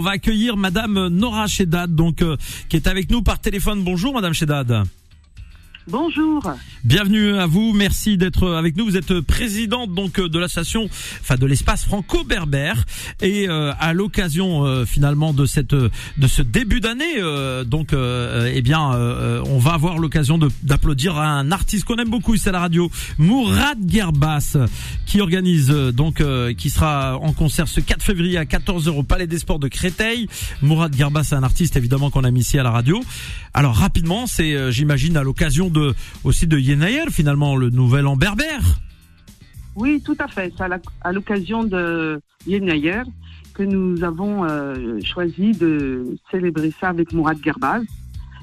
On va accueillir Madame Nora Chedad, donc euh, qui est avec nous par téléphone. Bonjour Madame Chedad. Bonjour. Bienvenue à vous, merci d'être avec nous. Vous êtes présidente donc de l'association, enfin de l'espace franco-berbère, et euh, à l'occasion euh, finalement de cette de ce début d'année, euh, donc eh bien on va avoir l'occasion d'applaudir un artiste qu'on aime beaucoup ici à la radio, Mourad Gerbas, qui organise donc qui sera en concert ce 4 février à 14h au Palais des Sports de Créteil. Mourad Gerbas, un artiste évidemment qu'on aime ici à la radio. Alors rapidement, c'est j'imagine à l'occasion de aussi de Yenayer, finalement, le nouvel an berbère. Oui, tout à fait. C'est à l'occasion de Yenayer que nous avons euh, choisi de célébrer ça avec Mourad Gerbaz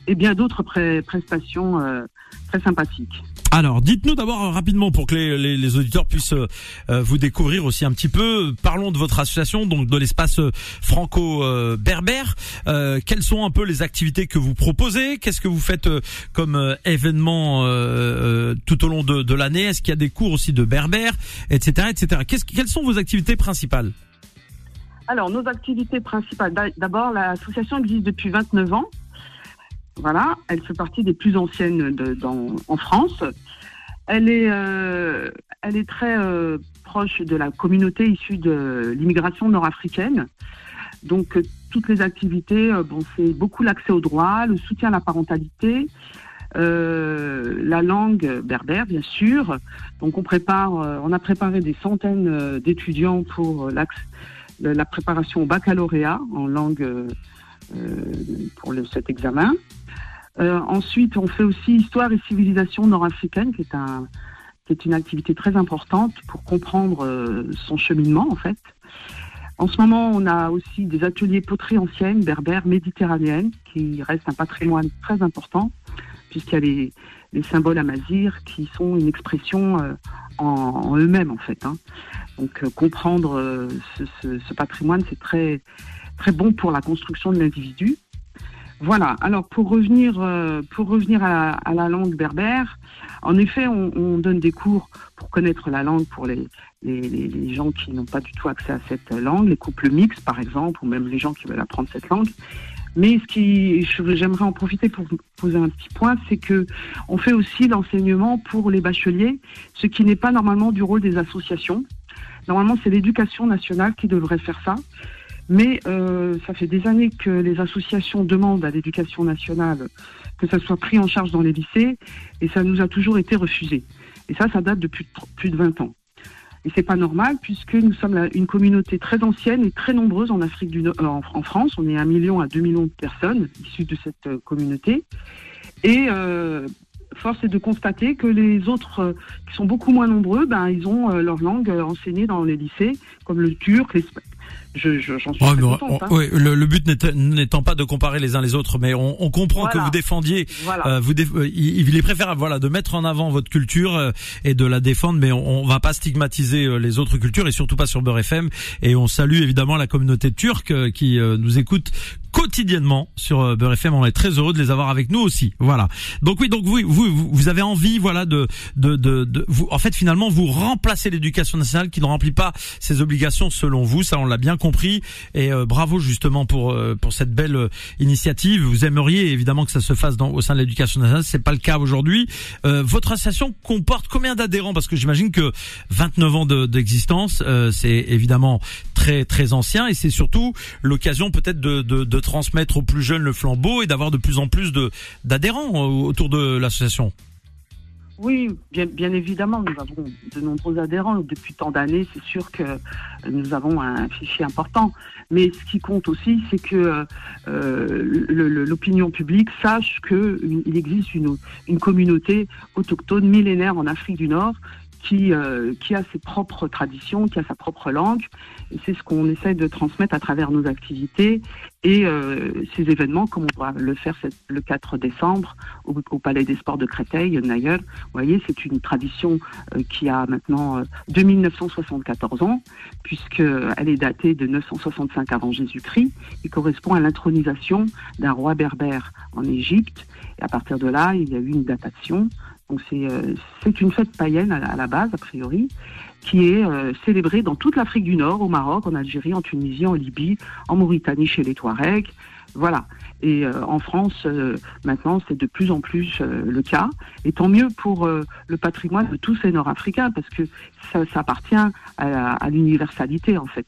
et bien d'autres prestations euh, très sympathiques. Alors, dites-nous d'abord euh, rapidement pour que les, les, auditeurs puissent euh, vous découvrir aussi un petit peu. Parlons de votre association, donc de l'espace euh, franco-berbère. quelles sont un peu les activités que vous proposez? Qu'est-ce que vous faites comme événement tout au long de, de l'année? Est-ce qu'il y a des cours aussi de berbère, etc., etc. quelles sont vos activités principales? Alors, nos activités principales. D'abord, l'association existe depuis 29 ans. Voilà, elle fait partie des plus anciennes en France. Elle est, euh, elle est très euh, proche de la communauté issue de l'immigration nord-africaine. Donc, euh, toutes les activités, bon, c'est beaucoup l'accès au droit, le soutien à la parentalité, la langue berbère, bien sûr. Donc, on prépare, on a préparé des centaines d'étudiants pour la préparation au baccalauréat en langue pour le, cet examen. Euh, ensuite, on fait aussi histoire et civilisation nord-africaine, qui est qui est une activité très importante pour comprendre euh, son cheminement en fait. En ce moment, on a aussi des ateliers poterie ancienne, berbère, méditerranéenne, qui reste un patrimoine très important, puisqu'il y a les, les symboles amazir qui sont une expression euh, en, eux-mêmes en fait. Hein. Donc euh, comprendre euh, ce, patrimoine, c'est très très bon pour la construction de l'individu. Voilà. Alors pour revenir, pour revenir à la, langue berbère, en effet, on, donne des cours pour connaître la langue pour les, les, gens qui n'ont pas du tout accès à cette langue, les couples mixtes par exemple, ou même les gens qui veulent apprendre cette langue. Mais ce qui, j'aimerais en profiter pour poser un petit point, c'est que on fait aussi l'enseignement pour les bacheliers, ce qui n'est pas normalement du rôle des associations. Normalement, c'est l'éducation nationale qui devrait faire ça. Mais euh, ça fait des années que les associations demandent à l'éducation nationale que ça soit pris en charge dans les lycées, et ça nous a toujours été refusé. Et ça, ça date depuis plus de 20 ans. Et c'est pas normal puisque nous sommes une communauté très ancienne et très nombreuse en Afrique du Nord, en, France. On est un million à deux millions de personnes issues de cette euh, communauté. Et euh, force est de constater que les autres, euh, qui sont beaucoup moins nombreux, ben, ils ont leur langue enseignée dans les lycées, comme le turc, je, je, j'en suis oh, hein. oui, le, le, but n'étant pas de comparer les uns les autres, mais on, on comprend que vous défendiez, euh, vous euh, il, est préférable voilà de mettre en avant votre culture euh, et de la défendre, mais on, on va pas stigmatiser euh, les autres cultures et surtout pas sur Beurre FM. Et on salue évidemment la communauté turque qui nous écoute quotidiennement sur Beurre FM. On est très heureux de les avoir avec nous aussi. Voilà. Donc oui, donc vous vous vous avez envie voilà de de de, de vous en fait finalement vous remplacez l'éducation nationale qui ne remplit pas ses obligations selon vous. Ça on l'a bien compris et euh, bravo justement pour euh, pour cette belle euh, initiative. Vous aimeriez évidemment que ça se fasse dans, au sein de l'éducation nationale, c'est pas le cas aujourd'hui. votre association comporte combien d'adhérents? Parce que j'imagine que 29 ans d'existence, c'est évidemment très très ancien et c'est surtout l'occasion peut-être de, de, de transmettre aux plus jeunes le flambeau et d'avoir de plus en plus de d'adhérents autour de l'association. Oui, bien, évidemment, nous avons de nombreux adhérents depuis tant d'années. C'est sûr que nous avons un fichier important. Mais ce qui compte aussi, c'est que euh, l'opinion publique sache qu'il existe une communauté autochtone millénaire en Afrique du Nord qui, euh, qui a ses propres traditions, qui a sa propre langue. C'est ce qu'on essaie de transmettre à travers nos activités et euh, ces événements, comme on va le faire le 4 décembre au, Palais des Sports de Créteil, d'ailleurs. Vous voyez, c'est une tradition euh, qui a maintenant 2974 ans, puisqu'elle est datée de 965 avant Jésus-Christ et correspond à l'intronisation d'un roi berbère en Égypte. Et à partir de là, il y a eu une datation donc c'est euh, c'est une fête païenne à la, base, a priori. qui est célébré dans toute l'Afrique du Nord, au Maroc, en Algérie, en Tunisie, en Libye, en Mauritanie chez les Touaregs. Voilà. Et euh, en France, euh, maintenant, c'est de plus en plus euh, le cas. Et tant mieux pour le patrimoine de tous ces Nord-Africains, parce que ça, ça appartient à, l'universalité, en fait,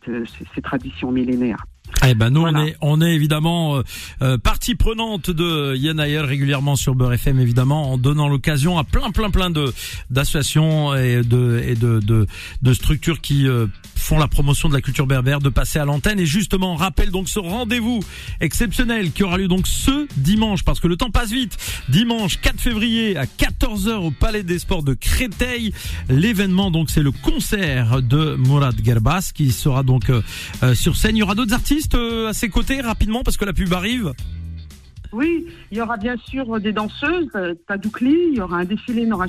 ces traditions millénaires. Eh ben nous on est on est évidemment euh, euh, partie prenante de Yann Ayer régulièrement sur Beurre FM évidemment en donnant l'occasion à plein plein plein de d'associations et de et de de, de structures qui euh, font la promotion de la culture berbère de passer à l'antenne. Et justement rappelle donc ce rendez-vous exceptionnel qui aura lieu donc ce dimanche parce que le temps passe vite. Dimanche 4 février à 14h au Palais des Sports de Créteil. L'événement donc c'est le concert de Mourad Gerbas qui sera donc sur scène. Il y aura d'autres artistes euh, à ses côtés rapidement parce que la pub arrive Oui, il y aura bien sûr des danseuses, euh, Tadoukli, il y aura un défilé Nora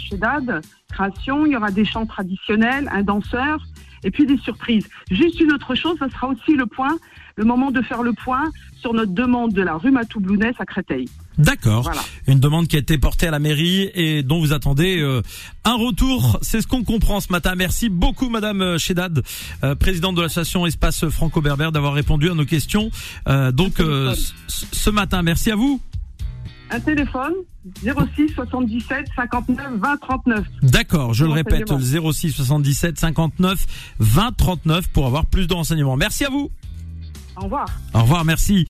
création, il y aura des chants traditionnels, un danseur et puis des surprises. Juste une autre chose, ce sera aussi le point, le moment de faire le point sur notre demande de la rue Matou-Blounès à Créteil. D'accord. Une demande qui a été portée à la mairie et dont vous attendez euh, un retour. C'est ce qu'on comprend ce matin. Merci beaucoup, Madame euh, Chedad, euh, présidente de l'association Espace Franco-Berbère, d'avoir répondu à nos questions. donc ce matin, merci à vous. Un téléphone 06 77 59 20 39. D'accord, je le répète, 06 77 59 20 39 pour avoir plus de renseignements. Merci à vous. Au revoir. Au revoir, merci.